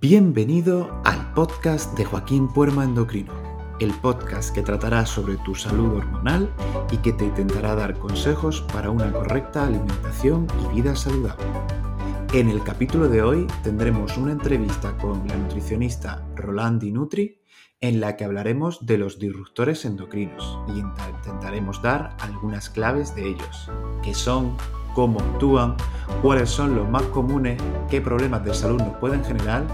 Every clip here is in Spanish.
Bienvenido al podcast de Joaquín Puerma Endocrino, el podcast que tratará sobre tu salud hormonal y que te intentará dar consejos para una correcta alimentación y vida saludable. En el capítulo de hoy tendremos una entrevista con la nutricionista Rolandi Nutri en la que hablaremos de los disruptores endocrinos y intentaremos dar algunas claves de ellos, que son cómo actúan, cuáles son los más comunes, qué problemas de salud nos pueden generar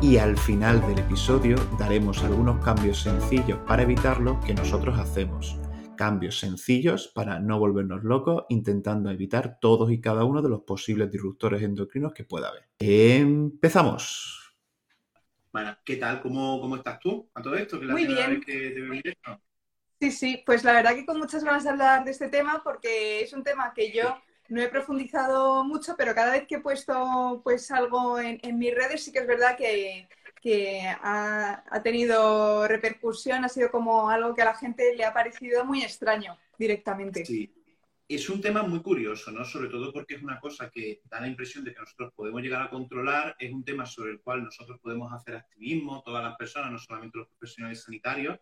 y al final del episodio daremos algunos cambios sencillos para evitarlo que nosotros hacemos. Cambios sencillos para no volvernos locos intentando evitar todos y cada uno de los posibles disruptores endocrinos que pueda haber. Empezamos. Bueno, ¿qué tal? ¿Cómo, cómo estás tú a todo esto? Muy bien. Sí, sí, pues la verdad que con muchas ganas de hablar de este tema porque es un tema que yo no he profundizado mucho, pero cada vez que he puesto pues algo en, mis redes sí que es verdad que, ha, tenido repercusión, ha sido como algo que a la gente le ha parecido muy extraño directamente. Sí, es un tema muy curioso, ¿no? Sobre todo porque es una cosa que da la impresión de que nosotros podemos llegar a controlar, es un tema sobre el cual nosotros podemos hacer activismo, todas las personas, no solamente los profesionales sanitarios,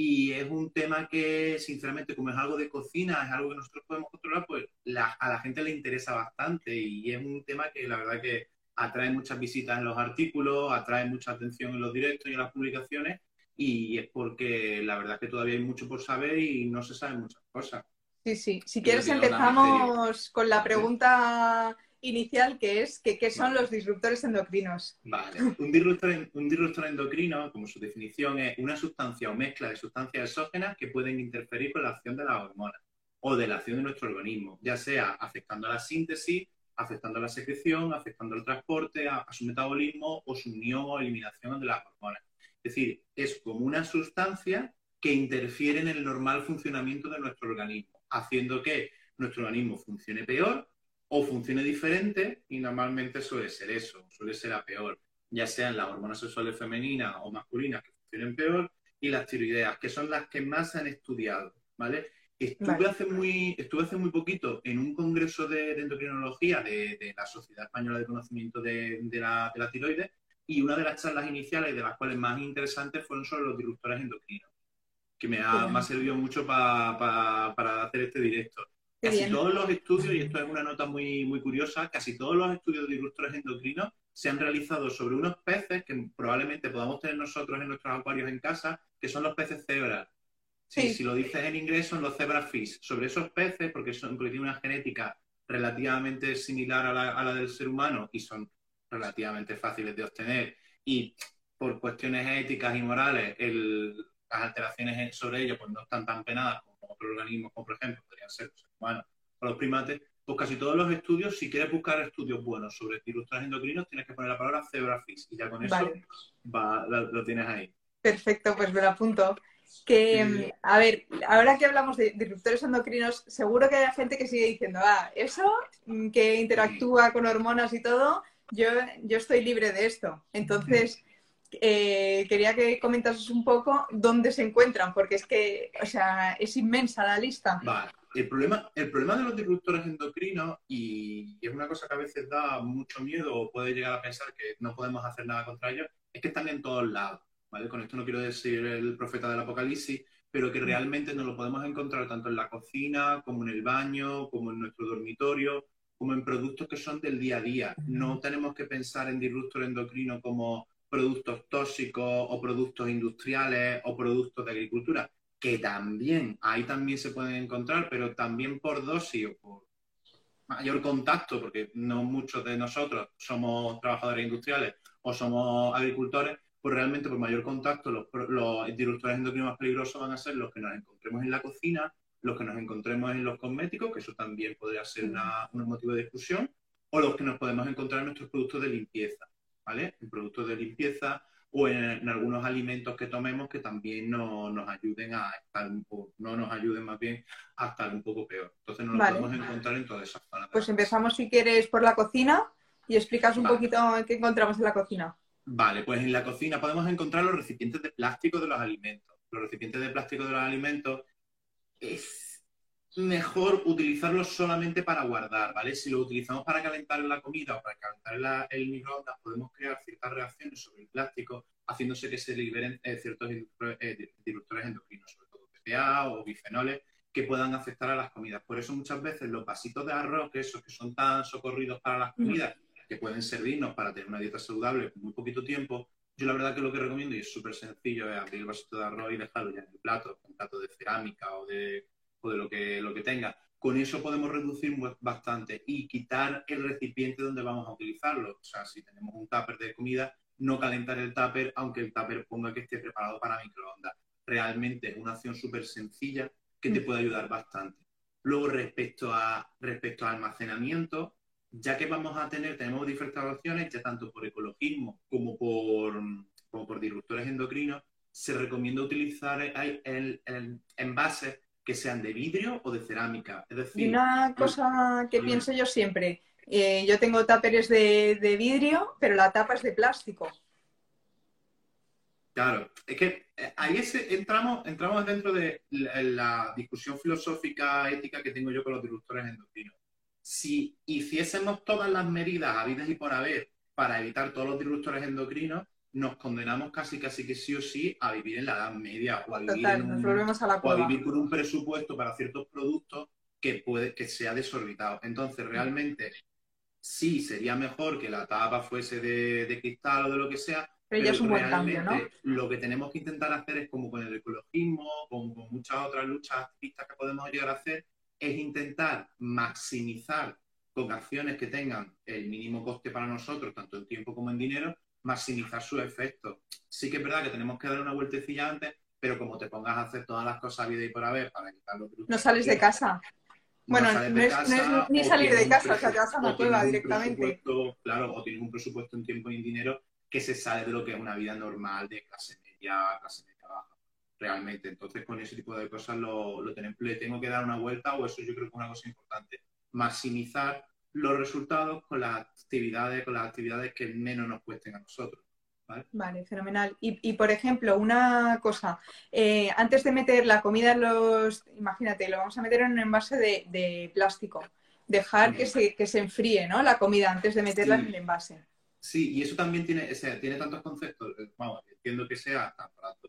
y es un tema que, sinceramente, como es algo de cocina, es algo que nosotros podemos controlar, pues a la gente le interesa bastante y es un tema que la verdad que atrae muchas visitas en los artículos, atrae mucha atención en los directos y en las publicaciones y es porque la verdad que todavía hay mucho por saber y no se saben muchas cosas. Sí, sí. Si quieres empezamos con la pregunta inicial que es que, qué son los disruptores endocrinos. Vale, un disruptor, un disruptor endocrino, como su definición, es una sustancia o mezcla de sustancias exógenas que pueden interferir con la acción de las hormonas o de la acción de nuestro organismo, ya sea afectando a la síntesis, afectando a la secreción, afectando al transporte, a, su metabolismo o su unión o eliminación de las hormonas. Es decir, es como una sustancia que interfiere en el normal funcionamiento de nuestro organismo, haciendo que nuestro organismo funcione peor o funcione diferente y normalmente suele ser eso, suele ser a peor, ya sean las hormonas sexuales femeninas o masculinas que funcionen peor y las tiroideas, que son las que más se han estudiado, ¿vale? Estuve, hace muy, estuve hace muy poquito en un congreso de, endocrinología de, la Sociedad Española de Conocimiento de, la, tiroides y una de las charlas iniciales, de las cuales más interesantes, fueron sobre los disruptores endocrinos, que me ha, servido mucho para hacer este directo. Casi todos los estudios, y esto es una nota muy, muy curiosa, casi todos los estudios de disruptores endocrinos se han realizado sobre unos peces que probablemente podamos tener nosotros en nuestros acuarios en casa, que son los peces cebras. Si lo dices en inglés, son los zebra fish. Sobre esos peces, porque, son, porque tienen una genética relativamente similar a la, a la del ser humano y son relativamente fáciles de obtener, y por cuestiones éticas y morales, las alteraciones sobre ellos pues, no están tan penadas otros organismos, como por ejemplo podrían ser los humanos o los primates, pues casi todos los estudios, si quieres buscar estudios buenos sobre disruptores endocrinos, tienes que poner la palabra zebrafish y ya con eso lo, tienes ahí. Perfecto, pues me lo apunto. Que, a ver, ahora que hablamos de disruptores endocrinos, seguro que hay gente que sigue diciendo, ah, eso mm, que interactúa con hormonas y todo, yo, yo estoy libre de esto. Entonces, eh, quería que comentases un poco dónde se encuentran, porque es que, o sea, es inmensa la lista. Vale. El problema, el problema de los disruptores endocrinos, y es una cosa que a veces da mucho miedo o puede llegar a pensar que no podemos hacer nada contra ellos, es que están en todos lados. ¿vale? Con esto no quiero decir el profeta del apocalipsis, pero que realmente nos lo podemos encontrar tanto en la cocina, como en el baño, como en nuestro dormitorio, como en productos que son del día a día. No tenemos que pensar en disruptor endocrino como productos tóxicos o productos industriales o productos de agricultura, que también, ahí también se pueden encontrar, pero también por dosis o por mayor contacto, porque no muchos de nosotros somos trabajadores industriales o somos agricultores, pues realmente por mayor contacto los, los disruptores endocrinos más peligrosos van a ser los que nos encontremos en la cocina, los que nos encontremos en los cosméticos, que eso también podría ser un motivo de discusión, o los que nos podemos encontrar en nuestros productos de limpieza. ¿vale? En productos de limpieza o en, algunos alimentos que tomemos que también no, nos ayuden a estar un poco, no nos ayuden más bien a estar un poco peor. Entonces nos lo podemos encontrar en todas esas zonas. Pues empezamos si quieres por la cocina y explicas un poquito qué encontramos en la cocina. Vale, pues en la cocina podemos encontrar los recipientes de plástico de los alimentos. Los recipientes de plástico de los alimentos es mejor utilizarlo solamente para guardar, ¿vale? Si lo utilizamos para calentar la comida o para calentar el microondas, podemos crear ciertas reacciones sobre el plástico, haciéndose que se liberen eh, ciertos eh, disruptores endocrinos, sobre todo BPA o bifenoles, que puedan afectar a las comidas. Por eso muchas veces los vasitos de arroz, que esos que son tan socorridos para las comidas, que pueden servirnos para tener una dieta saludable con muy poquito tiempo, yo la verdad que lo que recomiendo, y es súper sencillo, es abrir el vasito de arroz y dejarlo ya en el plato, un plato de cerámica o de, o de lo, que, lo que tenga. Con eso podemos reducir bastante y quitar el recipiente donde vamos a utilizarlo. O sea, si tenemos un tupper de comida, no calentar el tupper, aunque el tupper ponga que esté preparado para microondas. Realmente es una acción súper sencilla que te mm. puede ayudar bastante. Luego, respecto a, respecto a almacenamiento, ya que vamos a tener, tenemos diferentes opciones, ya tanto por ecologismo como por, por disruptores endocrinos, se recomienda utilizar el, envases que sean de vidrio o de cerámica. Es decir, y una cosa que pienso yo siempre, eh, yo tengo táperes de, vidrio, pero la tapa es de plástico. Claro, es que eh, ahí entramos, entramos dentro de la, discusión filosófica ética que tengo yo con los disruptores endocrinos si hiciésemos todas las medidas habidas y por haber para evitar todos los disruptores endocrinos, nos condenamos casi casi que sí o sí a vivir en la Edad Media o a vivir, con un presupuesto para ciertos productos que puede que sea desorbitado. Entonces, realmente sí sería mejor que la tapa fuese de, cristal o de lo que sea, pero, ya es un buen cambio, ¿no? Lo que tenemos que intentar hacer es como con el ecologismo, con, con muchas otras luchas activistas que podemos llegar a hacer, es intentar maximizar con acciones que tengan el mínimo coste para nosotros, tanto en tiempo como en dinero, maximizar su efecto. Sí que es verdad que tenemos que dar una vueltecilla antes, pero como te pongas a hacer todas las cosas vida y por haber para quitarlo. No sales de casa. bueno, no, es, ni salir de casa, o sea, te vas a una cueva directamente. Claro, o tienes un presupuesto en tiempo y en dinero que se sale de lo que es una vida normal de clase media, clase media realmente. Entonces, con ese tipo de cosas lo, lo tenemos, le tengo que dar una vuelta o eso yo creo que es una cosa importante. Maximizar los resultados con las actividades, con las actividades que menos nos cuesten a nosotros. Vale, fenomenal. Y, por ejemplo, una cosa, eh, antes de meter la comida en los, imagínate, lo vamos a meter en un envase de, plástico, dejar que se, que se enfríe, ¿no? La comida antes de meterla en el envase. Sí, y eso también tiene, tiene tantos conceptos, vamos, entiendo que sea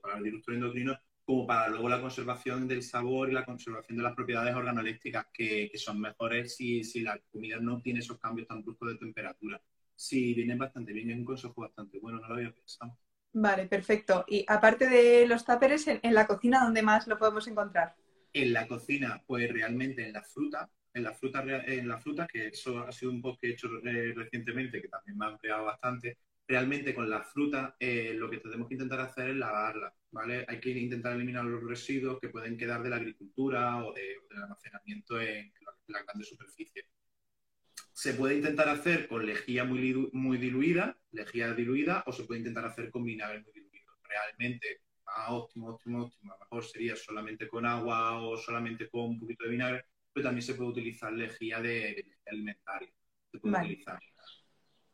para, el disruptor endocrino como para luego la conservación del sabor y la conservación de las propiedades organolépticas que, son mejores si, si, la comida no tiene esos cambios tan bruscos de temperatura. Sí, vienen bastante bien, es un consejo bastante bueno, no lo había pensado. Vale, perfecto. Y aparte de los táperes, en, la cocina, ¿dónde más lo podemos encontrar? En la cocina, pues realmente en la fruta, en la fruta, en la fruta que eso ha sido un post que he hecho eh, recientemente, que también me ha ampliado bastante, realmente con la fruta eh, lo que tenemos que intentar hacer es lavarla, ¿vale? Hay que intentar eliminar los residuos que pueden quedar de la agricultura o, de, del almacenamiento en la, grande superficie. Se puede intentar hacer con lejía muy, muy diluida, lejía diluida, o se puede intentar hacer con vinagre muy diluido. Realmente, óptimo, óptimo, óptimo. A lo mejor sería solamente con agua o solamente con un poquito de vinagre, pero también se puede utilizar lejía de, alimentario. Se puede utilizar.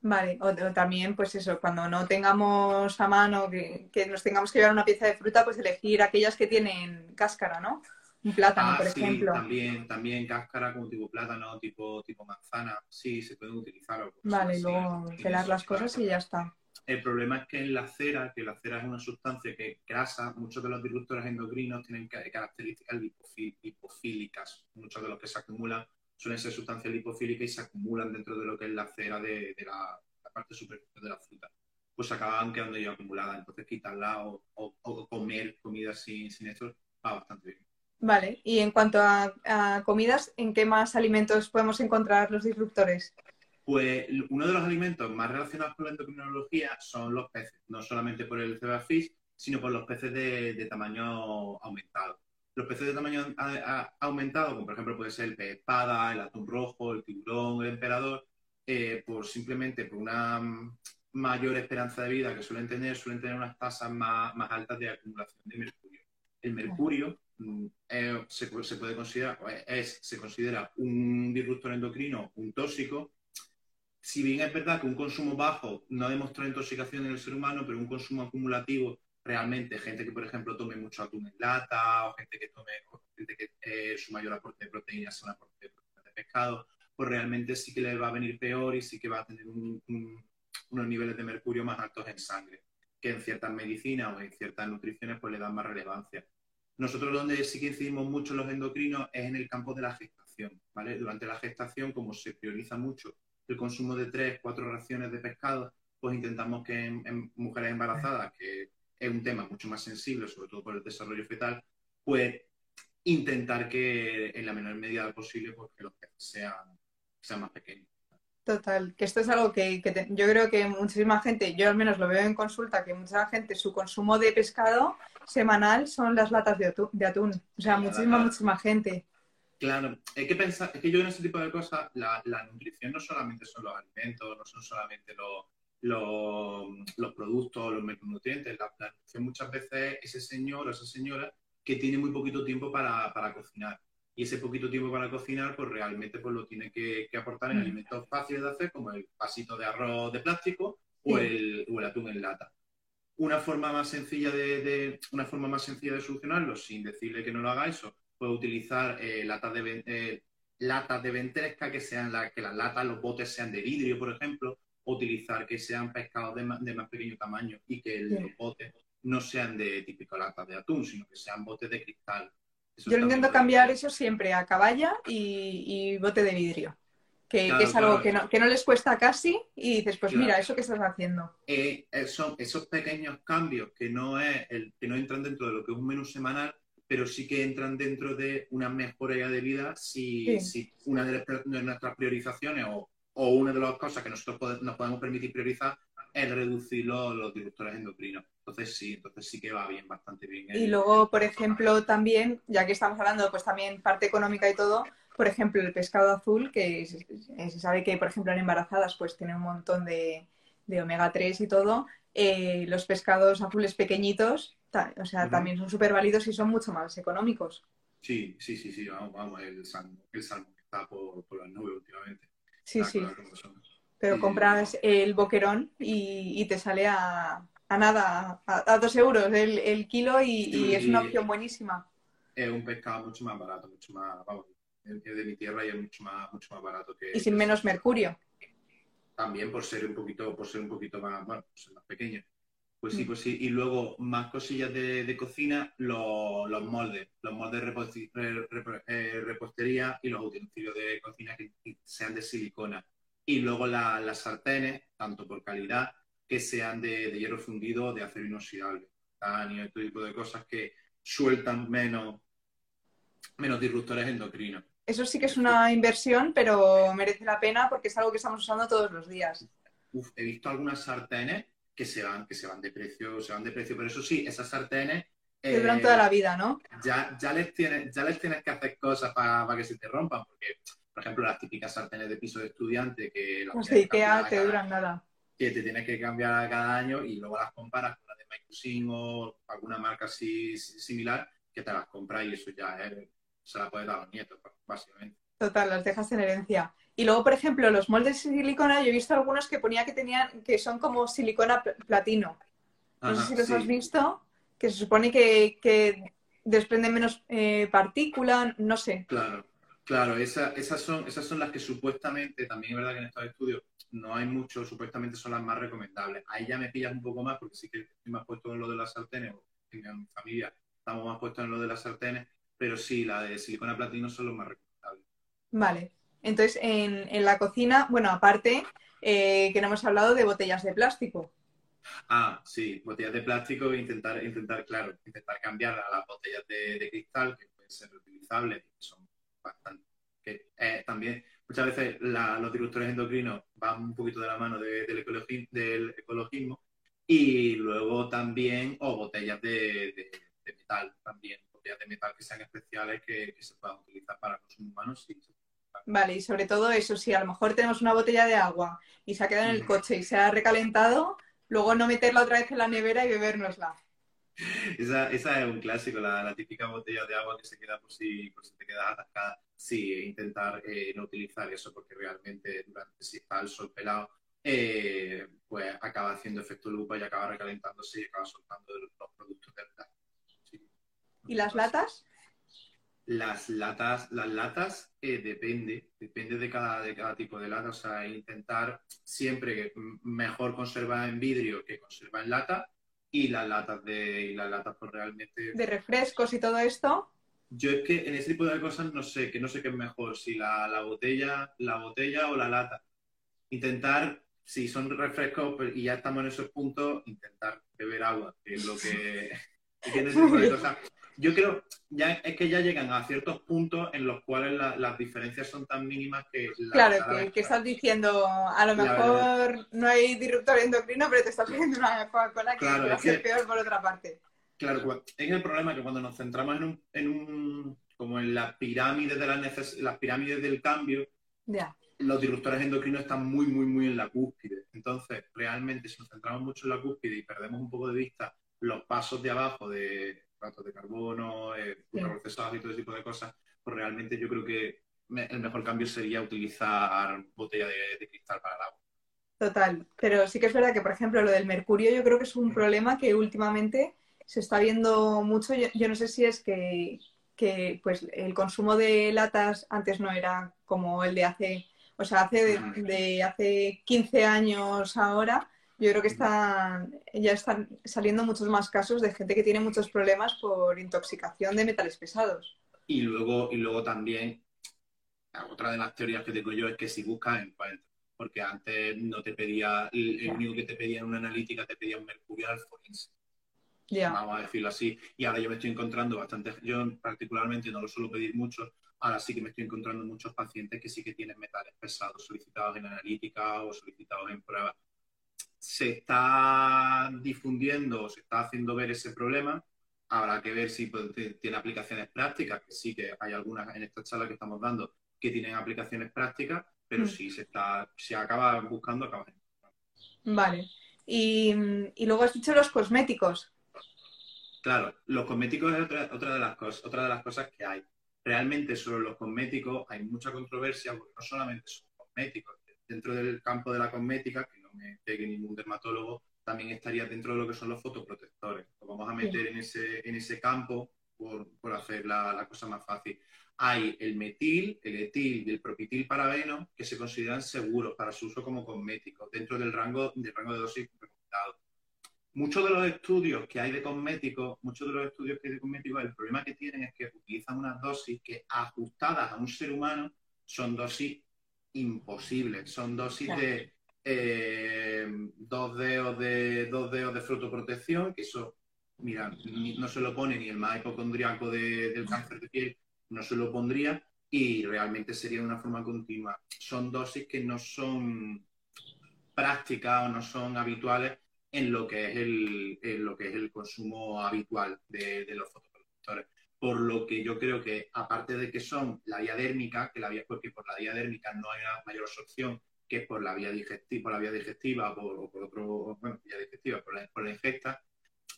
Vale, o, también, pues eso, cuando no tengamos a mano, que, nos tengamos que llevar una pieza de fruta, pues elegir aquellas que tienen cáscara, ¿no? Un plátano, ah, por sí, ejemplo. También, también cáscara como tipo plátano, tipo, tipo manzana, sí, se pueden utilizar. vale, luego pelar las cosas y ya está. El problema es que en la cera, que la cera es una sustancia que grasa, muchos de los disruptores endocrinos tienen características lipofílicas. Muchos de los que se acumulan suelen ser sustancias lipofílicas y se acumulan dentro de lo que es la cera de, la, parte superior de la fruta. Pues acaban quedando ya acumuladas. Entonces quitarla o, comer comida sin, sin esto va bastante bien. Vale, y en cuanto a, a, comidas, ¿en qué más alimentos podemos encontrar los disruptores? Pues uno de los alimentos más relacionados con la endocrinología son los peces, no solamente por el cebafish, sino por los peces de, tamaño aumentado. Los peces de tamaño aumentado, como por ejemplo puede ser el pez espada, el atún rojo, el tiburón, el emperador, eh, por simplemente por una mayor esperanza de vida que suelen tener, suelen tener unas tasas más, altas de acumulación de mercurio. El mercurio mm, eh, se, puede considerar, es, se considera un disruptor endocrino, un tóxico, si bien es verdad que un consumo bajo no demostrado intoxicación en el ser humano, pero un consumo acumulativo realmente gente que, por ejemplo, tome mucho atún en lata o gente que tome, gente que eh, su mayor aporte de proteínas un aporte de pescado, pues realmente sí que le va a venir peor y sí que va a tener unos niveles de mercurio más altos en sangre, que en ciertas medicinas o en ciertas nutriciones pues le dan más relevancia. Nosotros donde sí que incidimos mucho los endocrinos es en el campo de la gestación, ¿vale? Durante la gestación, como se prioriza mucho el consumo de tres, cuatro raciones de pescado, pues intentamos que en mujeres embarazadas, que es un tema mucho más sensible, sobre todo por el desarrollo fetal, pues intentar que en la menor medida posible pues, que los sean, sean más pequeños. Total, que esto es algo que, yo creo que muchísima gente, yo al menos lo veo en consulta, que mucha gente su consumo de pescado semanal son las latas de atún. O sea, muchísima, muchísima gente. Claro, hay que pensar, es que yo en ese tipo de cosas, la, la nutrición no solamente son los alimentos, no son solamente los, los, productos, los micronutrientes. La, nutrición muchas veces ese señor o esa señora que tiene muy poquito tiempo para, cocinar. Y ese poquito tiempo para cocinar, pues realmente pues, lo tiene que, aportar en mm. alimentos fáciles de hacer, como el vasito de arroz de plástico o, el, atún en lata. Una forma más sencilla de, una forma más sencilla de solucionarlo, sin decirle que no lo haga eso, puede utilizar eh, latas de eh, latas de ventresca que sean la, que las latas, los botes sean de vidrio, por ejemplo, utilizar que sean pescados de más, pequeño tamaño y que los botes no sean de típico lata de atún, sino que sean botes de cristal. Yo intento cambiar eso siempre a caballa y, bote de vidrio. Que, es algo que, no, que, no, les cuesta casi y dices, pues mira, eso que estás haciendo. Eh, son esos pequeños cambios que no, es el, que no entran dentro de lo que es un menú semanal, pero sí que entran dentro de una mejora de vida si, si una de, nuestras priorizaciones o, o una de las cosas que nosotros nos podemos permitir priorizar es reducir los, los disruptores endocrinos. Entonces sí, entonces sí que va bien, bastante bien. Y luego, por ejemplo, también, ya que estamos hablando, pues también parte económica y todo, por ejemplo, el pescado azul, que se, sabe que, por ejemplo, en embarazadas, pues tiene un montón de, omega 3 y todo. Eh, los pescados azules pequeñitos, o sea, también son súper válidos y son mucho más económicos. Sí, sí, sí, sí, vamos, vamos el salmón, el salmón está por, por las nubes últimamente. Sí, sí. Pero compras el boquerón y, te sale a, nada, a, dos euros el, kilo y, es una opción buenísima. Es un pescado mucho más barato, mucho más, vamos, de mi tierra y es mucho más, mucho más barato que... Y sin menos mercurio. También por ser un poquito, por ser un poquito más, bueno, ser más pequeño. Pues sí, mm. pues sí. Y luego, más cosillas de, cocina, los, moldes. Los moldes de eh, repostería y los utensilios de cocina que sean de silicona. Y luego las sartenes, tanto por calidad, que sean de, hierro fundido o de acero inoxidable. Y este tipo de cosas que sueltan menos, menos disruptores endocrinos. Eso sí que es una inversión, pero merece la pena porque es algo que estamos usando todos los días. Uf, he visto algunas sartenes que se van, que se van de precio, se van de precio. Pero eso sí, esas sartenes. Que duran toda la vida, ¿no? Ya, ya, les tienes, ya les tienes que hacer cosas para que se te rompan, porque, por ejemplo, las típicas sartenes de piso de estudiante que las de Ikea te duran nada. Que te tienes que cambiar cada año y luego las comparas con las de Microsin o alguna marca así similar, que te las compras y eso ya se la puedes dar a los nietos, básicamente. Total, las dejas en herencia. Y luego, por ejemplo, los moldes de silicona, yo he visto algunos que ponía que tenían, que son como silicona platino. No sé si los has visto, que se supone que, que desprenden menos eh, partículas, no sé. Claro, claro, esas, son, esas son las que supuestamente, también es verdad que en estos estudios no hay mucho, supuestamente son las más recomendables. Ahí ya me pillas un poco más, porque sí que estoy más puesto en lo de las sartenes, o en mi familia estamos más puestos en lo de las sartenes, pero sí, la de silicona platino son los más recomendables. Vale. Entonces, en, la cocina, bueno, aparte, eh, que no hemos hablado de botellas de plástico. Ah, sí, botellas de plástico intentar, intentar, claro, intentar cambiar a las botellas de, cristal, que pueden ser reutilizables, que son bastante. Eh, también, muchas veces los directores endocrinos van un poquito de la mano del, ecologismo, y luego también, o botellas de, metal también, botellas de metal que sean especiales que, se puedan utilizar para consumo humano, sí, Vale, y sobre todo eso, si a lo mejor tenemos una botella de agua y se ha quedado en el coche y se ha recalentado, luego no meterla otra vez en la nevera y bebérnosla. Esa, esa es un clásico, la, típica botella de agua que se queda por si, por si te quedas atascada. Sí, intentar eh, no utilizar eso porque realmente durante si está el sol pelado, eh, pues acaba haciendo efecto lupa y acaba recalentándose y acaba soltando los ¿Y las latas? Las latas, las latas eh, depende, depende de cada, de cada tipo de lata. O sea, intentar siempre mejor conservar en vidrio que conservar en lata y las latas de y las latas pues realmente de refrescos y todo esto. Yo es que en ese tipo de cosas no sé que no sé qué es mejor si la, la botella la botella o la lata. Intentar si son refrescos pues, y ya estamos en esos puntos intentar beber agua que es lo que, yo creo ya es que ya llegan a ciertos puntos en los cuales las diferencias son tan mínimas que... claro, que, estás diciendo, a lo mejor no hay disruptor endocrino, pero te estás pidiendo una Coca-Cola que va a ser peor por otra parte. Claro, es el problema que cuando nos centramos en un, en un como en la pirámide de las, las pirámides del cambio, los disruptores endocrinos están muy, muy, muy en la cúspide. Entonces, realmente, si nos centramos mucho en la cúspide y perdemos un poco de vista los pasos de abajo de de carbono, eh, procesados y todo ese tipo de cosas, pues realmente yo creo que el mejor cambio sería utilizar botella de, cristal para el agua. Total, pero sí que es verdad que, por ejemplo, lo del mercurio yo creo que es un problema que últimamente se está viendo mucho. Yo, no sé si es que, pues el consumo de latas antes no era como el de hace, o sea, hace de hace 15 años ahora, yo creo que están, ya están saliendo muchos más casos de gente que tiene muchos problemas por intoxicación de metales pesados. Y luego, y luego también, otra de las teorías que tengo yo es que si buscas, encuentras. Porque antes no te pedía, el, único que te pedía en una analítica te pedía un mercurio forense. Vamos a decirlo así. Y ahora yo me estoy encontrando bastante, yo particularmente no lo suelo pedir mucho, ahora sí que me estoy encontrando muchos pacientes que sí que tienen metales pesados solicitados en analítica o solicitados en pruebas se está difundiendo, se está haciendo ver ese problema. Habrá que ver si pues, tiene aplicaciones prácticas, que sí que hay algunas en esta charla que estamos dando que tienen aplicaciones prácticas, pero mm. si se está, se acaba buscando, acaba. Vale. Y, luego has dicho los cosméticos. Claro, los cosméticos es otra, otra, de las cosas, otra de las cosas que hay. Realmente sobre los cosméticos hay mucha controversia porque no solamente son cosméticos. Dentro del campo de la cosmética, que me pegue ningún dermatólogo, también estaría dentro de lo que son los fotoprotectores. Lo vamos a meter en, ese, en ese campo por, por hacer la, la, cosa más fácil. Hay el metil, el etil y el propitil parabeno que se consideran seguros para su uso como cosméticos dentro del rango, del rango de dosis recomendado. Muchos de los estudios que hay de cosméticos, muchos de los estudios que hay de cosméticos, el problema que tienen es que utilizan unas dosis que ajustadas a un ser humano son dosis imposibles, son dosis de eh, dos dedos de dos dedos de que eso, mira, no se lo pone ni el más hipocondriaco del cáncer de piel, no se lo pondría y realmente sería de una forma continua. Son dosis que no son prácticas o no son habituales en lo que es el, lo que es el consumo habitual de, los fotoprotectores. Por lo que yo creo que, aparte de que son la vía dérmica, que la vía, porque por la vía dérmica no hay una mayor absorción que es por la vía digestiva, por la vía digestiva o por otro, bueno, vía digestiva, por la, por la ingesta,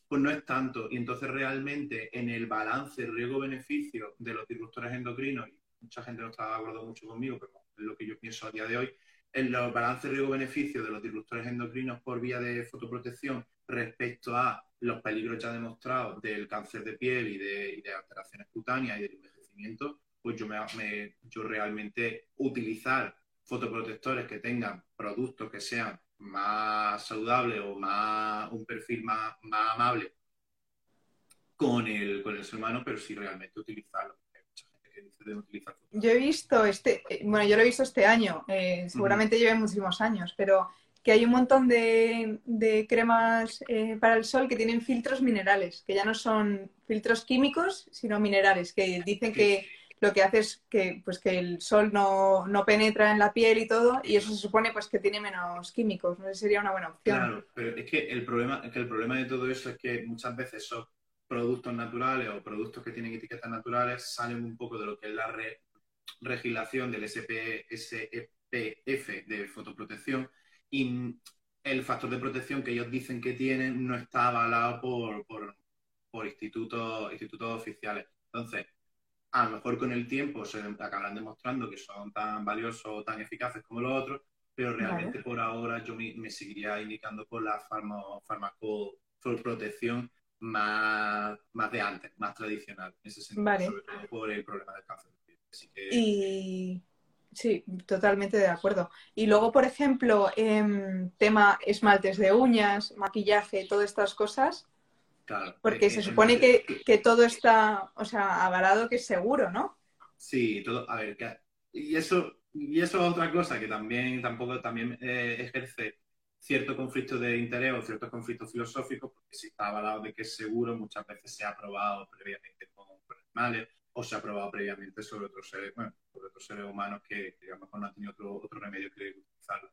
pues no es tanto. Y entonces realmente en el balance riesgo-beneficio de los disruptores endocrinos, y mucha gente no está de acuerdo mucho conmigo, pero es lo que yo pienso a día de hoy, en los balances riesgo-beneficio de los disruptores endocrinos por vía de fotoprotección respecto a los peligros ya demostrados del cáncer de piel y de, alteraciones cutáneas y del envejecimiento, pues yo, me, yo realmente utilizar fotoprotectores que tengan productos que sean más saludables o más un perfil más, más amable con el, con el ser humano, pero sí realmente utilizarlo. Yo he visto este, eh, bueno, yo lo he visto este año, eh, seguramente lleve muchísimos años, pero que hay un montón de, de cremas eh, para el sol que tienen filtros minerales, que ya no son filtros químicos, sino minerales, que dicen que lo que hace es que, pues, que el sol no, penetra en la piel y todo, y eso se supone pues, que tiene menos químicos. No sé sería una buena opción. Claro, pero es que el problema, es que el problema de todo eso es que muchas veces son productos naturales o productos que tienen etiquetas naturales salen un poco de lo que es la legislación del SP, SPF de fotoprotección y el factor de protección que ellos dicen que tienen no está avalado por, por, por institutos, institutos oficiales. Entonces, a lo mejor con el tiempo se acabarán demostrando que son tan valiosos o tan eficaces como los otros, pero realmente por ahora yo me, seguiría indicando por la farmaco, protección más, más de antes, más tradicional, en ese sentido, Vale. sobre todo por el problema del cáncer. Así que, Y sí, totalmente de acuerdo. Y luego, por ejemplo, em, tema esmaltes de uñas, maquillaje, todas estas cosas, claro. porque eh, se supone que, que todo está, o sea, avalado que es seguro, ¿no? Sí, todo, a ver, que- y eso, y eso es otra cosa que también tampoco también eh, ejerce cierto conflicto de interés o ciertos conflictos filosóficos, porque si está avalado de que es seguro, muchas veces se ha probado previamente con, animales o se ha probado previamente sobre otros seres, bueno, sobre otros seres humanos que, que a lo mejor no han tenido otro, otro remedio que utilizarlo.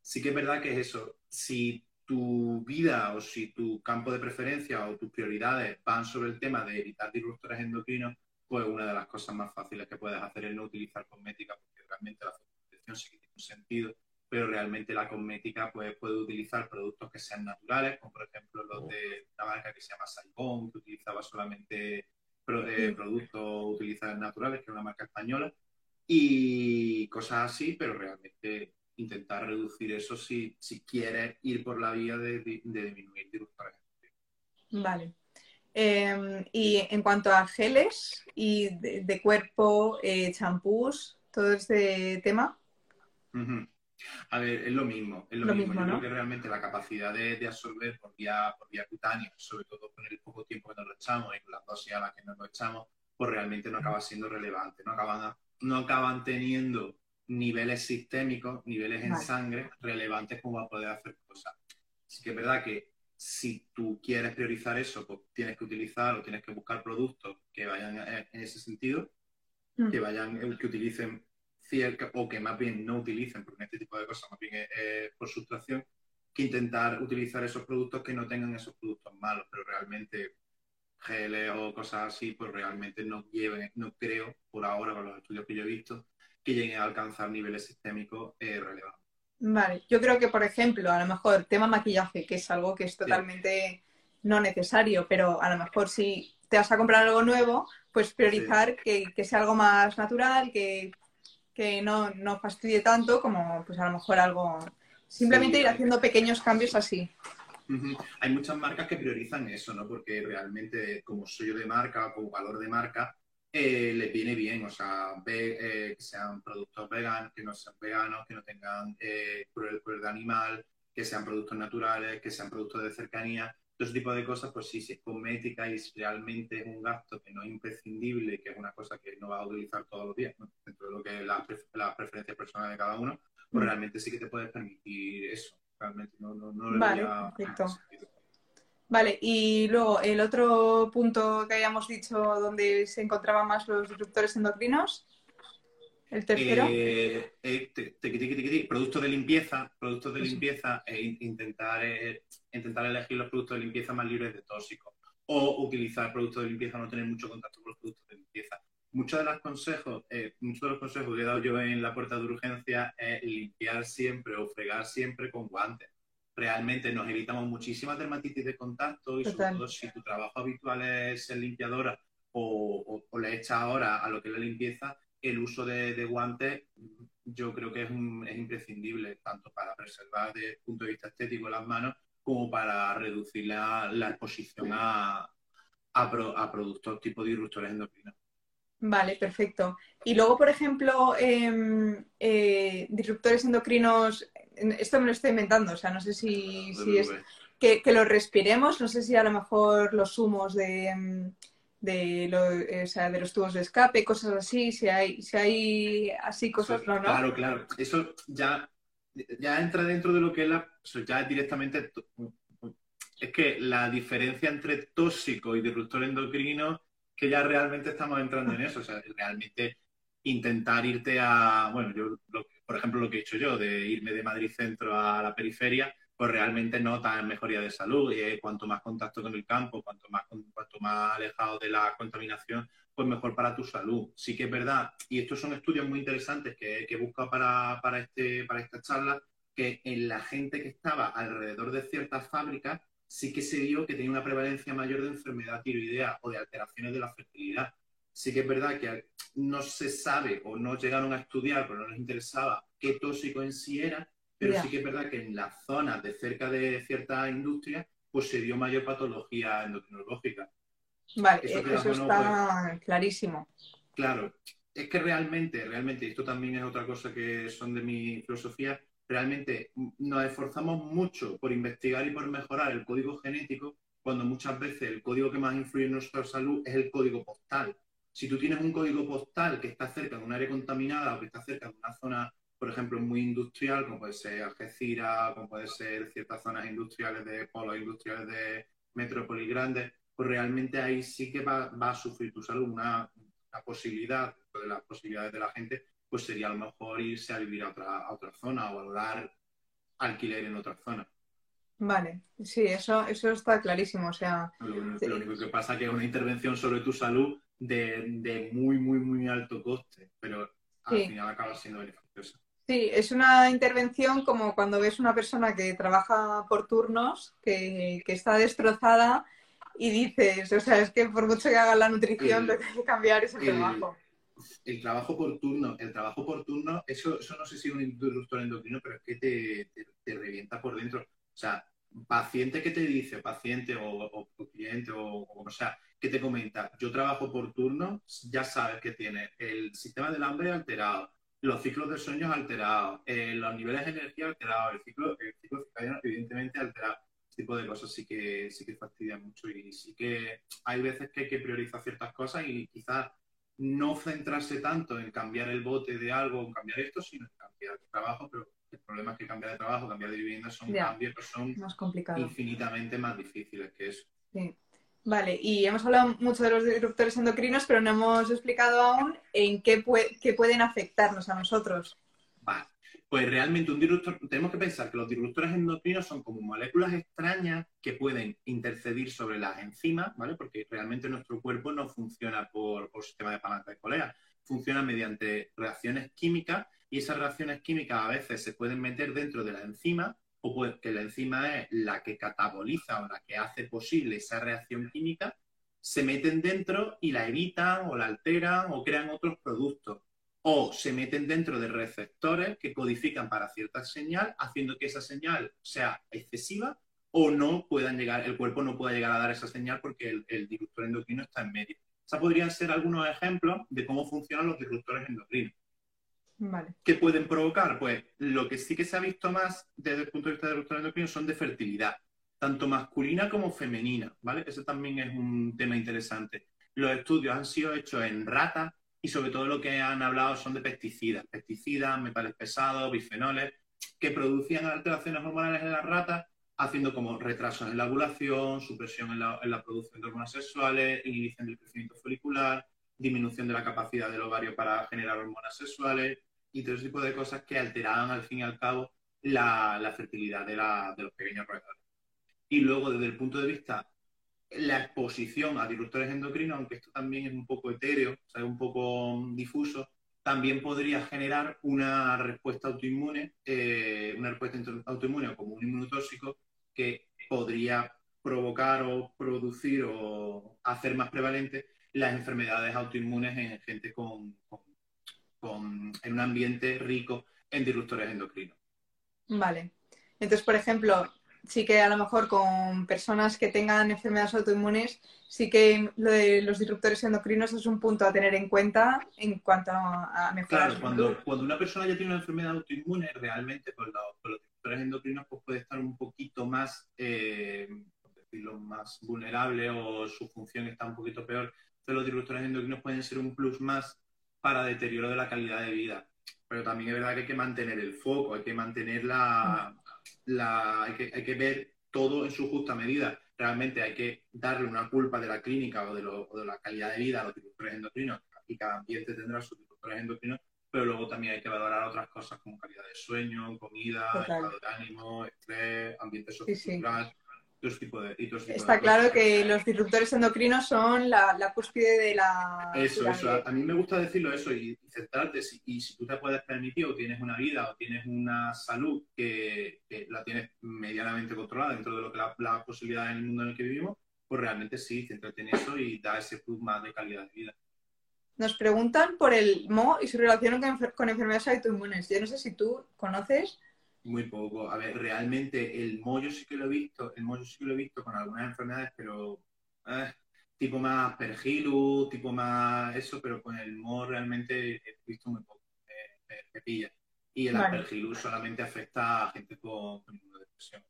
Sí que es verdad que es eso, si tu vida o si tu campo de preferencia o tus prioridades van sobre el tema de evitar disruptores endocrinos, pues una de las cosas más fáciles que puedes hacer es no utilizar cosmética, porque realmente la fotoprotección sí que tiene un sentido, pero realmente la cosmética pues, puede utilizar productos que sean naturales, como por ejemplo los de una marca que se llama Saibon, que utilizaba solamente pro- eh, productos utilizados naturales, que es una marca española, y cosas así, pero realmente intentar reducir eso si, si quieres ir por la vía de, de- de disminuir disruptores. Vale. Em, y en cuanto a geles y de, de cuerpo, eh, champús, todo este tema. A ver, es lo mismo, es lo, Lo mismo. mismo, Yo ¿no? creo que realmente la capacidad de, de absorber por vía, por vía cutánea, sobre todo con el poco tiempo que nos lo echamos y con las dosis a las que nos lo echamos, pues realmente no acaba siendo relevante. No acaban, no acaban teniendo niveles sistémicos, niveles en Vale. sangre relevantes como para poder hacer cosas. Así que es verdad que si tú quieres priorizar eso, pues tienes que utilizar o tienes que buscar productos que vayan en ese sentido Mm. que vayan, eh, que utilicen o que más bien no utilicen, porque en este tipo de cosas más bien es, es por sustracción, que intentar utilizar esos productos que no tengan esos productos malos, pero realmente geles o cosas así, pues realmente no lleven, no creo, por ahora, con los estudios que yo he visto, que lleguen a alcanzar niveles sistémicos eh, relevantes. Vale, yo creo que, por ejemplo, a lo mejor tema maquillaje, que es algo que es totalmente no necesario, pero a lo mejor si te vas a comprar algo nuevo, pues priorizar que, que sea algo más natural, que, que no, no fastidie tanto como pues a lo mejor algo... Simplemente Sí, ir hay- haciendo pequeños cambios así. Hay muchas marcas que priorizan eso, ¿no? Porque realmente como sello de marca, como valor de marca, eh, les viene bien, o sea, ve, eh, que sean productos veganos, que no sean veganos, que no tengan eh, cruel- crueldad animal, que sean productos naturales, que sean productos de cercanía, todo ese tipo de cosas, pues sí, si es cosmética y si realmente es un gasto que no es imprescindible, que es una cosa que no vas a utilizar todos los días, ¿no? dentro de lo que es la, pref- la preferencia personal de cada uno, pues Mm. realmente sí que te puedes permitir eso. Realmente no, no, no le Vale, veía perfecto. Vale, y luego el otro punto que habíamos dicho donde se encontraban más los disruptores endocrinos, el tercero. Eh, eh, te- productos de limpieza, productos de limpieza e in- intentar, eh, intentar elegir los productos de limpieza más libres de tóxicos o utilizar productos de limpieza, no tener mucho contacto con los productos de limpieza. Muchos de los consejos, eh, muchos de los consejos que he dado yo en la puerta de urgencia es limpiar siempre o fregar siempre con guantes. Realmente nos evitamos muchísimas dermatitis de contacto y sobre todo si tu trabajo habitual es ser limpiadora o, o- o le echas ahora a lo que es la limpieza, el uso de, de guantes mm, yo creo que es, un- es imprescindible, tanto para preservar desde el punto de vista estético las manos como para reducir la, la exposición a, a, pro- a productos tipo disruptores endocrinos. Vale, perfecto. Y luego, por ejemplo, em, eh, disruptores endocrinos, en- esto me lo estoy inventando, o sea, no sé si, si es que, que los respiremos, no sé si a lo mejor los humos de, de, lo- eh, o sea, de los tubos de escape, cosas así, si hay, si hay así cosas, Eso- no, ¿no? Claro, claro. Eso ya, ya entra dentro de lo que es la. Eso ya directamente. Es que la diferencia entre tóxico y disruptor endocrino, que ya realmente estamos entrando en eso. O sea, realmente intentar irte a. Bueno, yo, lo- por ejemplo, lo que he hecho yo, de irme de Madrid Centro a la periferia, pues realmente notas mejoría de salud. Y eh, cuanto más contacto con el campo, cuanto más, cuanto más alejado de la contaminación, pues mejor para tu salud. Sí que es verdad, y estos son estudios muy interesantes que, que he buscado para, para, este, para esta charla, que en la gente que estaba alrededor de ciertas fábricas sí que se vio que tenía una prevalencia mayor de enfermedad tiroidea o de alteraciones de la fertilidad. Sí que es verdad que no se sabe o no llegaron a estudiar, pero no les interesaba qué tóxico en sí era, pero sí que es verdad que en las zonas de cerca de ciertas industrias pues se dio mayor patología endocrinológica. Vale, eso, está pues clarísimo. Claro, es que realmente, realmente, esto también es otra cosa que son de mi filosofía, realmente nos esforzamos mucho por investigar y por mejorar el código genético, cuando muchas veces el código que más influye en nuestra salud es el código postal. Si tú tienes un código postal que está cerca de un área contaminada o que está cerca de una zona, por ejemplo, muy industrial, como puede ser Algeciras, como puede ser ciertas zonas industriales de polos industriales de metrópolis grandes, pues realmente ahí sí que va, a sufrir tu salud. Una, posibilidad, de las posibilidades de la gente, pues sería a lo mejor irse a vivir a otra, a otra zona o a dar alquiler en otra zona. Vale, sí, eso, eso está clarísimo. O sea, lo, único que pasa es que una intervención sobre tu salud de, muy, muy, muy alto coste, pero al final acaba siendo beneficiosa. Sí, es una intervención como cuando ves una persona que trabaja por turnos, que, está destrozada y dices, o sea, es que por mucho que haga la nutrición, lo que hay que cambiar ese trabajo. El trabajo por turno, el trabajo por turno, eso, eso no sé si es un interruptor endocrino, pero es que te, te, revienta por dentro. O sea, paciente que te dice, paciente o, cliente o como sea, que te comenta, yo trabajo por turno, ya sabes que tiene el sistema del hambre alterado, los ciclos de sueños alterados, eh, los niveles de energía alterados, el ciclo, el ciclo evidentemente alterado. Este tipo de cosas sí que, sí que fastidian mucho y sí que hay veces que hay que priorizar ciertas cosas y quizás no centrarse tanto en cambiar el bote de algo o cambiar esto, sino en cambiar de trabajo, pero el problema es que cambiar de trabajo, cambiar de vivienda son cambios que son infinitamente más difíciles que eso. Sí. Vale, y hemos hablado mucho de los disruptores endocrinos, pero no hemos explicado aún en qué, pueden afectarnos a nosotros. Vale, pues realmente un disruptor, tenemos que pensar que los disruptores endocrinos son como moléculas extrañas que pueden intercedir sobre las enzimas, ¿vale? Porque realmente nuestro cuerpo no funciona por, por sistema de palanca de colea, funciona mediante reacciones químicas y esas reacciones químicas a veces se pueden meter dentro de la enzima o pues que la enzima es la que cataboliza o la que hace posible esa reacción química, se meten dentro y la evitan o la alteran o crean otros productos. O se meten dentro de receptores que codifican para cierta señal, haciendo que esa señal sea excesiva o no puedan llegar, el cuerpo no pueda llegar a dar esa señal porque el, el disruptor endocrino está en medio. Esos podrían ser algunos ejemplos de cómo funcionan los disruptores endocrinos. ¿Qué pueden provocar? Pues lo que sí que se ha visto más desde el punto de vista de los endocrinos son de fertilidad, tanto masculina como femenina, ¿vale? Ese también es un tema interesante. Los estudios han sido hechos en ratas y sobre todo lo que han hablado son de pesticidas, pesticidas, metales pesados, bifenoles, que producían alteraciones hormonales en las ratas, haciendo como retrasos en la ovulación, supresión en la, en la producción de hormonas sexuales, inhibición del crecimiento folicular, disminución de la capacidad del ovario para generar hormonas sexuales, y todo ese tipo de cosas que alteraban al fin y al cabo la, fertilidad de, los pequeños roedores. Y luego, desde el punto de vista la exposición a disruptores endocrinos, aunque esto también es un poco etéreo, o sea, un poco difuso, también podría generar una respuesta autoinmune, eh, una respuesta autoinmune como un inmunotóxico que podría provocar o producir o hacer más prevalente las enfermedades autoinmunes en gente con en un ambiente rico en disruptores endocrinos. Vale. Entonces, por ejemplo, sí que a lo mejor con personas que tengan enfermedades autoinmunes, sí que lo de los disruptores endocrinos es un punto a tener en cuenta en cuanto a mejorar. Claro, cuando, cuando una persona ya tiene una enfermedad autoinmune, realmente pues, los, los disruptores endocrinos pues, puede estar un poquito más, eh, decirlo, más vulnerable o su función está un poquito peor. Entonces los disruptores endocrinos pueden ser un plus más para deterioro de la calidad de vida. Pero también es verdad que hay que mantener el foco, hay que mantener la, hay, que, hay que ver todo en su justa medida. Realmente hay que darle una culpa de la clínica o de, de la calidad de vida a los disruptores endocrinos y cada ambiente tendrá sus disruptores endocrinos, pero luego también hay que valorar otras cosas como calidad de sueño, comida, estado de ánimo, estrés, ambiente social. Está claro que los disruptores endocrinos son la, cúspide de la... Eso, eso. A mí me gusta decirlo eso y, centrarte. y si tú te puedes permitir o tienes una vida o tienes una salud que, la tienes medianamente controlada dentro de lo que la, la posibilidad en el mundo en el que vivimos, pues realmente sí, céntrate en eso y da ese plus más de calidad de vida. Nos preguntan por el MO y su relación con, con enfermedades autoinmunes. Yo no sé si tú conoces Muy poco. A ver, realmente el mollo sí que lo he visto, el mollo sí que lo he visto con algunas enfermedades, pero eh, tipo más pergilus, tipo más eso, pero con el moho realmente he visto muy poco. Me, pilla. Y el vale. solamente afecta a gente con, depresión.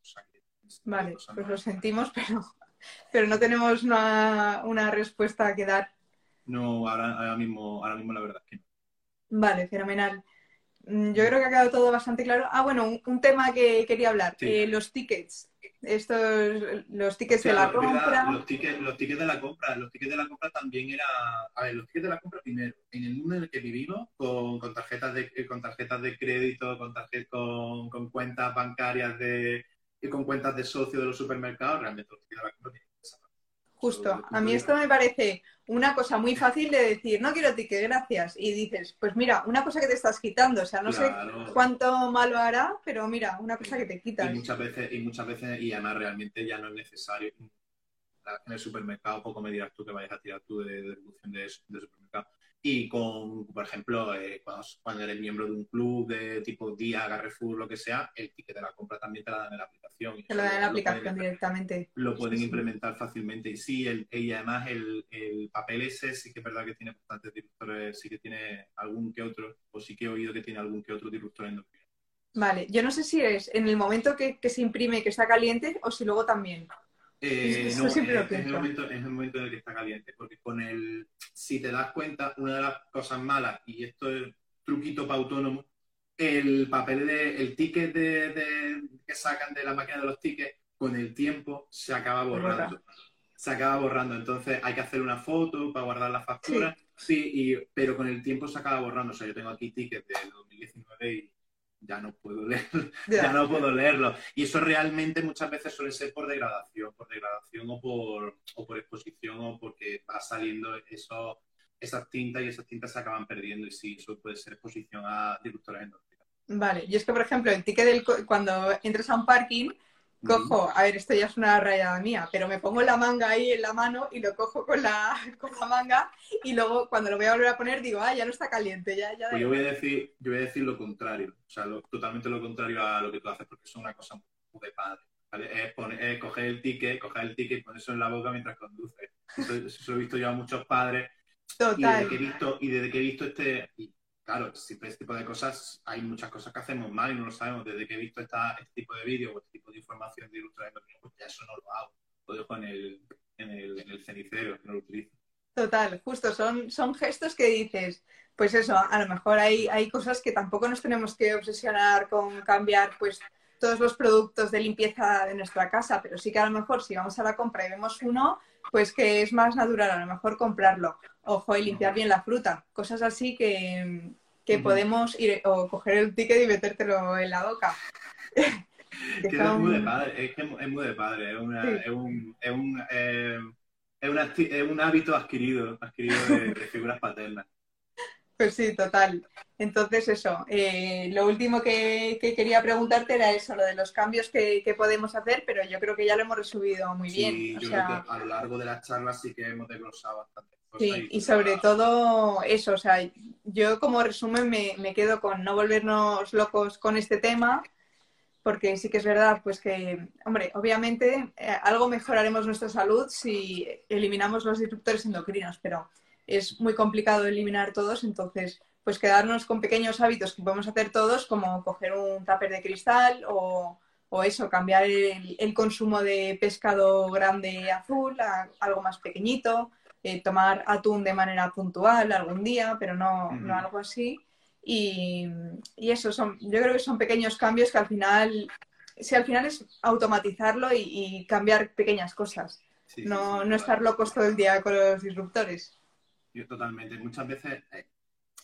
vale, pues lo sentimos, pero, pero no tenemos una, una respuesta que dar. No, ahora, mismo, ahora mismo la verdad es que no. Vale, fenomenal. Mm, yo creo que ha quedado todo bastante claro. Ah, bueno, un, tema que quería hablar, eh, los tickets. Estos, los tickets de la compra. los, tickets, los tickets de la compra. Los tickets de la compra también era. A ver, los tickets de la compra primero. En el mundo en el que vivimos, con, tarjetas de con tarjetas de crédito, con con, con cuentas bancarias de y con cuentas de socio de los supermercados, realmente los tickets de la compra tienen Justo. A mí esto me parece una cosa muy fácil de decir, no quiero ticket, gracias. Y dices, pues mira, una cosa que te estás quitando. O sea, no sé cuánto malo hará, pero mira, una cosa que te quitas. Y muchas veces, y muchas veces, y además realmente ya no es necesario. En el supermercado, poco me dirás tú que vayas a tirar tú de, de de, de supermercado y con, por ejemplo, eh, cuando, eres miembro de un club de tipo Día, Carrefour, lo que sea, el ticket de la compra también te la dan en la aplicación. Te lo dan en la aplicación directamente. Lo pueden implementar fácilmente. Y sí, el, y además el, papel ese sí que es verdad que tiene bastantes disruptores, sí que tiene algún que otro, o sí que he oído que tiene algún que otro disruptor endocrino. Vale, yo no sé si es en el momento que, que se imprime que está caliente o si luego también. Eh, no, es, el momento, es el momento en el que está caliente, porque con el, si te das cuenta, una de las cosas malas, y esto es truquito para autónomo, el papel de, el ticket de, que sacan de la máquina de los tickets, con el tiempo se acaba borrando. Se acaba borrando, entonces hay que hacer una foto para guardar la factura, sí, y, pero con el tiempo se acaba borrando. O sea, yo tengo aquí tickets de 2019 y ya no puedo leer, ya no puedo leerlo. Y eso realmente muchas veces suele ser por degradación, por degradación o por, o por exposición o porque va saliendo eso, esas tintas y esas tintas se acaban perdiendo y sí, eso puede ser exposición a disruptores endócrinos. Vale, y es que por ejemplo el ticket del cuando entras a un parking cojo, a ver, esto ya es una rayada mía, pero me pongo la manga ahí en la mano y lo cojo con la, con la manga y luego cuando lo voy a volver a poner digo, ah, ya no está caliente, ya, ya. Pues yo voy a decir, yo voy a decir lo contrario, o sea, totalmente lo contrario a lo que tú haces, porque es una cosa muy de padre. Es, coger el ticket, coger el ticket y ponerse en la boca mientras conduce. Eso, lo he visto yo a muchos padres. Total. Y desde que he visto, y desde que he visto este, claro, siempre este tipo de cosas, hay muchas cosas que hacemos mal y no lo sabemos. Desde que he visto esta, este tipo de vídeos o este tipo de información de ilustración, pues ya eso no lo hago. Lo dejo en el, en el, en el no lo utilizo. Total, justo, son, son gestos que dices, pues eso, a lo mejor hay, hay cosas que tampoco nos tenemos que obsesionar con cambiar, pues todos los productos de limpieza de nuestra casa, pero sí que a lo mejor si vamos a la compra y vemos uno, pues que es más natural a lo mejor comprarlo. Ojo, y limpiar bien la fruta. Cosas así que, que podemos ir o coger el ticket y metértelo en la boca. es muy de padre, es, que es muy de padre, es, un, es, un, eh, es, un hábito adquirido, adquirido de, figuras paternas. Pues sí, total. Entonces, eso, eh, lo último que, quería preguntarte era eso, lo de los cambios que, podemos hacer, pero yo creo que ya lo hemos resumido muy bien. Sí, yo creo que a lo largo de las charlas sí que hemos desglosado bastante. Sí, y sobre todo eso, o sea, yo como resumen me, me, quedo con no volvernos locos con este tema, porque sí que es verdad, pues que, hombre, obviamente eh, algo mejoraremos nuestra salud si eliminamos los disruptores endocrinos, pero es muy complicado eliminar todos, entonces, pues quedarnos con pequeños hábitos que podemos hacer todos, como coger un tupper de cristal o, o eso, cambiar el, el, consumo de pescado grande azul a algo más pequeñito eh, tomar atún de manera puntual algún día, pero no, no algo así. Y, y, eso, son, yo creo que son pequeños cambios que al final, si al final es automatizarlo y, cambiar pequeñas cosas, no, no estar locos todo el día con los disruptores. Yo totalmente. Muchas veces eh,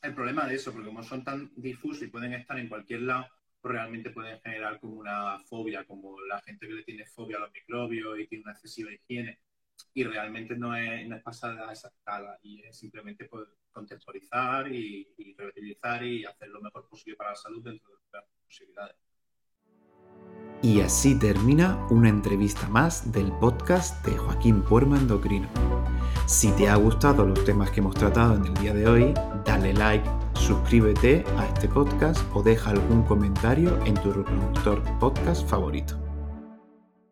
el problema de eso, porque como son tan difusos y pueden estar en cualquier lado, pues realmente pueden generar como una fobia, como la gente que le tiene fobia a los microbios y tiene una excesiva higiene y realmente no es, no es pasar a esa escala y es simplemente pues, contextualizar y, y reutilizar y hacer lo mejor posible para la salud dentro de las posibilidades. Y así termina una entrevista más del podcast de Joaquín Puerma Endocrino. Si te ha gustado los temas que hemos tratado en el día de hoy, dale like, suscríbete a este podcast o deja algún comentario en tu reproductor podcast favorito.